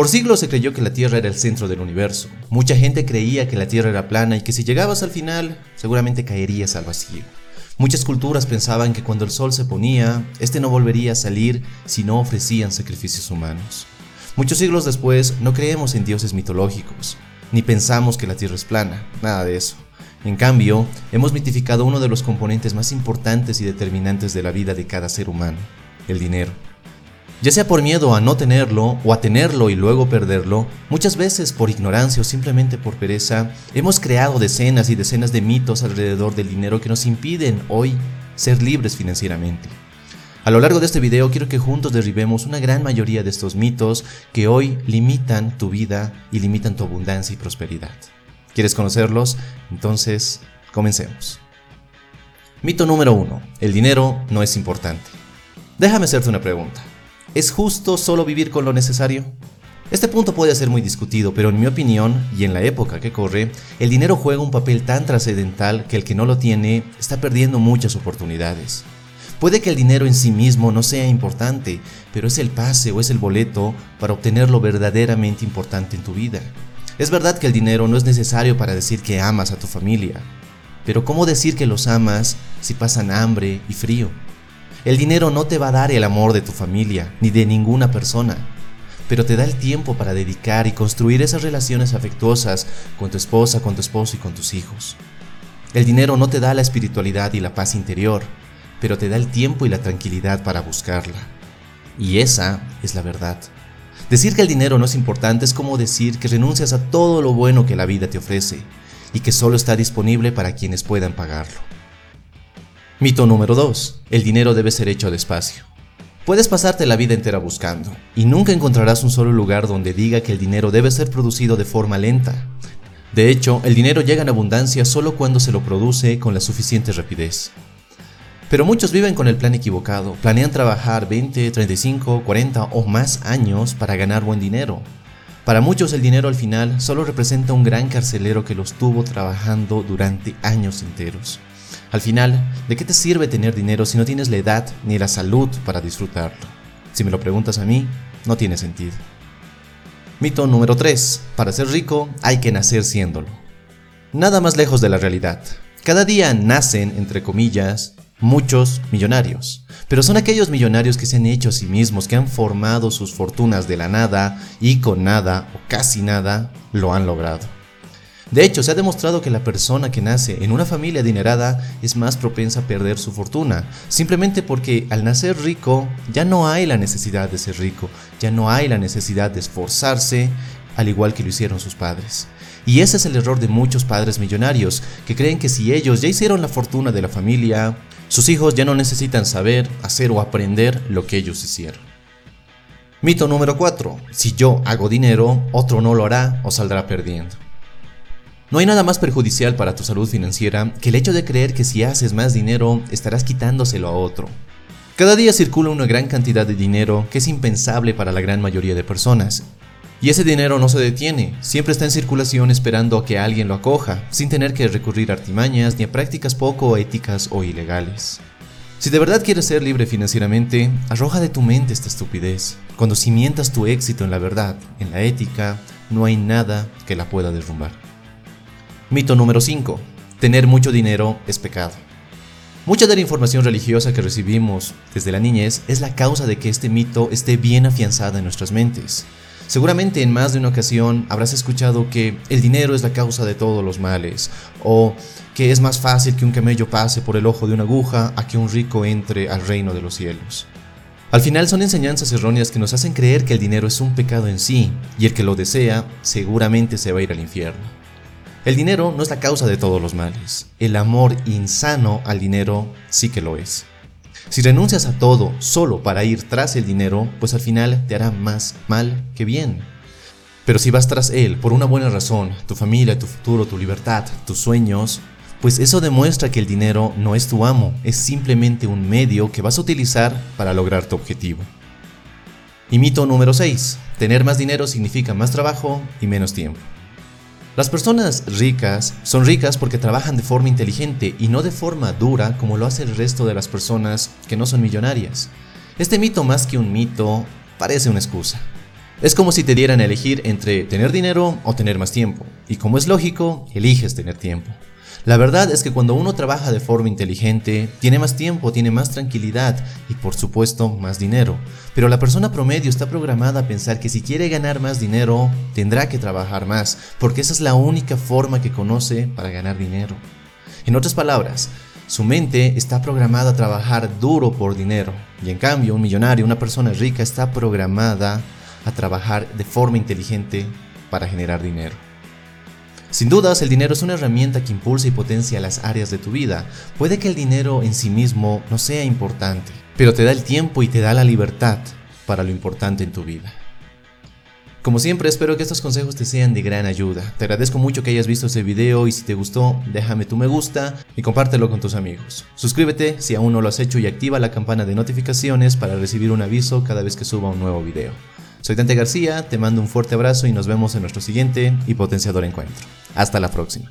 Por siglos se creyó que la Tierra era el centro del universo. Mucha gente creía que la Tierra era plana y que si llegabas al final, seguramente caerías al vacío. Muchas culturas pensaban que cuando el sol se ponía, este no volvería a salir si no ofrecían sacrificios humanos. Muchos siglos después, no creemos en dioses mitológicos, ni pensamos que la Tierra es plana, nada de eso. En cambio, hemos mitificado uno de los componentes más importantes y determinantes de la vida de cada ser humano, el dinero. Ya sea por miedo a no tenerlo o a tenerlo y luego perderlo, muchas veces por ignorancia o simplemente por pereza, hemos creado decenas y decenas de mitos alrededor del dinero que nos impiden hoy ser libres financieramente. A lo largo de este video quiero que juntos derribemos una gran mayoría de estos mitos que hoy limitan tu vida y limitan tu abundancia y prosperidad. ¿Quieres conocerlos? Entonces, comencemos. Mito número 1. El dinero no es importante. Déjame hacerte una pregunta. ¿Es justo solo vivir con lo necesario? Este punto puede ser muy discutido, pero en mi opinión, y en la época que corre, el dinero juega un papel tan trascendental que el que no lo tiene está perdiendo muchas oportunidades. Puede que el dinero en sí mismo no sea importante, pero es el pase o es el boleto para obtener lo verdaderamente importante en tu vida. Es verdad que el dinero no es necesario para decir que amas a tu familia, pero ¿cómo decir que los amas si pasan hambre y frío? El dinero no te va a dar el amor de tu familia, ni de ninguna persona, pero te da el tiempo para dedicar y construir esas relaciones afectuosas con tu esposa, con tu esposo y con tus hijos. El dinero no te da la espiritualidad y la paz interior, pero te da el tiempo y la tranquilidad para buscarla. Y esa es la verdad. Decir que el dinero no es importante es como decir que renuncias a todo lo bueno que la vida te ofrece y que solo está disponible para quienes puedan pagarlo. Mito número 2. El dinero debe ser hecho despacio. Puedes pasarte la vida entera buscando, y nunca encontrarás un solo lugar donde diga que el dinero debe ser producido de forma lenta. De hecho, el dinero llega en abundancia solo cuando se lo produce con la suficiente rapidez. Pero muchos viven con el plan equivocado, planean trabajar 20, 35, 40 o más años para ganar buen dinero. Para muchos el dinero al final solo representa un gran carcelero que los tuvo trabajando durante años enteros. Al final, ¿de qué te sirve tener dinero si no tienes la edad ni la salud para disfrutarlo? Si me lo preguntas a mí, no tiene sentido. Mito número 3. Para ser rico hay que nacer siéndolo. Nada más lejos de la realidad. Cada día nacen, entre comillas, muchos millonarios. Pero son aquellos millonarios que se han hecho a sí mismos, que han formado sus fortunas de la nada y con nada o casi nada lo han logrado. De hecho, se ha demostrado que la persona que nace en una familia adinerada es más propensa a perder su fortuna, simplemente porque al nacer rico ya no hay la necesidad de ser rico, ya no hay la necesidad de esforzarse al igual que lo hicieron sus padres. Y ese es el error de muchos padres millonarios, que creen que si ellos ya hicieron la fortuna de la familia, sus hijos ya no necesitan saber, hacer o aprender lo que ellos hicieron. Mito número 4. Si yo hago dinero, otro no lo hará o saldrá perdiendo. No hay nada más perjudicial para tu salud financiera que el hecho de creer que si haces más dinero estarás quitándoselo a otro. Cada día circula una gran cantidad de dinero que es impensable para la gran mayoría de personas. Y ese dinero no se detiene, siempre está en circulación esperando a que alguien lo acoja, sin tener que recurrir a artimañas ni a prácticas poco éticas o ilegales. Si de verdad quieres ser libre financieramente, arroja de tu mente esta estupidez. Cuando cimientas tu éxito en la verdad, en la ética, no hay nada que la pueda derrumbar. Mito número 5. Tener mucho dinero es pecado. Mucha de la información religiosa que recibimos desde la niñez es la causa de que este mito esté bien afianzada en nuestras mentes. Seguramente en más de una ocasión habrás escuchado que el dinero es la causa de todos los males, o que es más fácil que un camello pase por el ojo de una aguja a que un rico entre al reino de los cielos. Al final son enseñanzas erróneas que nos hacen creer que el dinero es un pecado en sí, y el que lo desea seguramente se va a ir al infierno. El dinero no es la causa de todos los males. El amor insano al dinero sí que lo es. Si renuncias a todo solo para ir tras el dinero, pues al final te hará más mal que bien. Pero si vas tras él por una buena razón, tu familia, tu futuro, tu libertad, tus sueños, pues eso demuestra que el dinero no es tu amo, es simplemente un medio que vas a utilizar para lograr tu objetivo. Y mito número 6. Tener más dinero significa más trabajo y menos tiempo. Las personas ricas son ricas porque trabajan de forma inteligente y no de forma dura como lo hace el resto de las personas que no son millonarias. Este mito más que un mito parece una excusa. Es como si te dieran a elegir entre tener dinero o tener más tiempo, y como es lógico, eliges tener tiempo. La verdad es que cuando uno trabaja de forma inteligente, tiene más tiempo, tiene más tranquilidad y por supuesto más dinero. Pero la persona promedio está programada a pensar que si quiere ganar más dinero, tendrá que trabajar más, porque esa es la única forma que conoce para ganar dinero. En otras palabras, su mente está programada a trabajar duro por dinero, y en cambio un millonario, una persona rica, está programada a trabajar de forma inteligente para generar dinero. Sin dudas, el dinero es una herramienta que impulsa y potencia las áreas de tu vida. Puede que el dinero en sí mismo no sea importante, pero te da el tiempo y te da la libertad para lo importante en tu vida. Como siempre, espero que estos consejos te sean de gran ayuda. Te agradezco mucho que hayas visto este video y si te gustó, déjame tu me gusta y compártelo con tus amigos. Suscríbete si aún no lo has hecho y activa la campana de notificaciones para recibir un aviso cada vez que suba un nuevo video. Soy Dante García, te mando un fuerte abrazo y nos vemos en nuestro siguiente y potenciador encuentro. Hasta la próxima.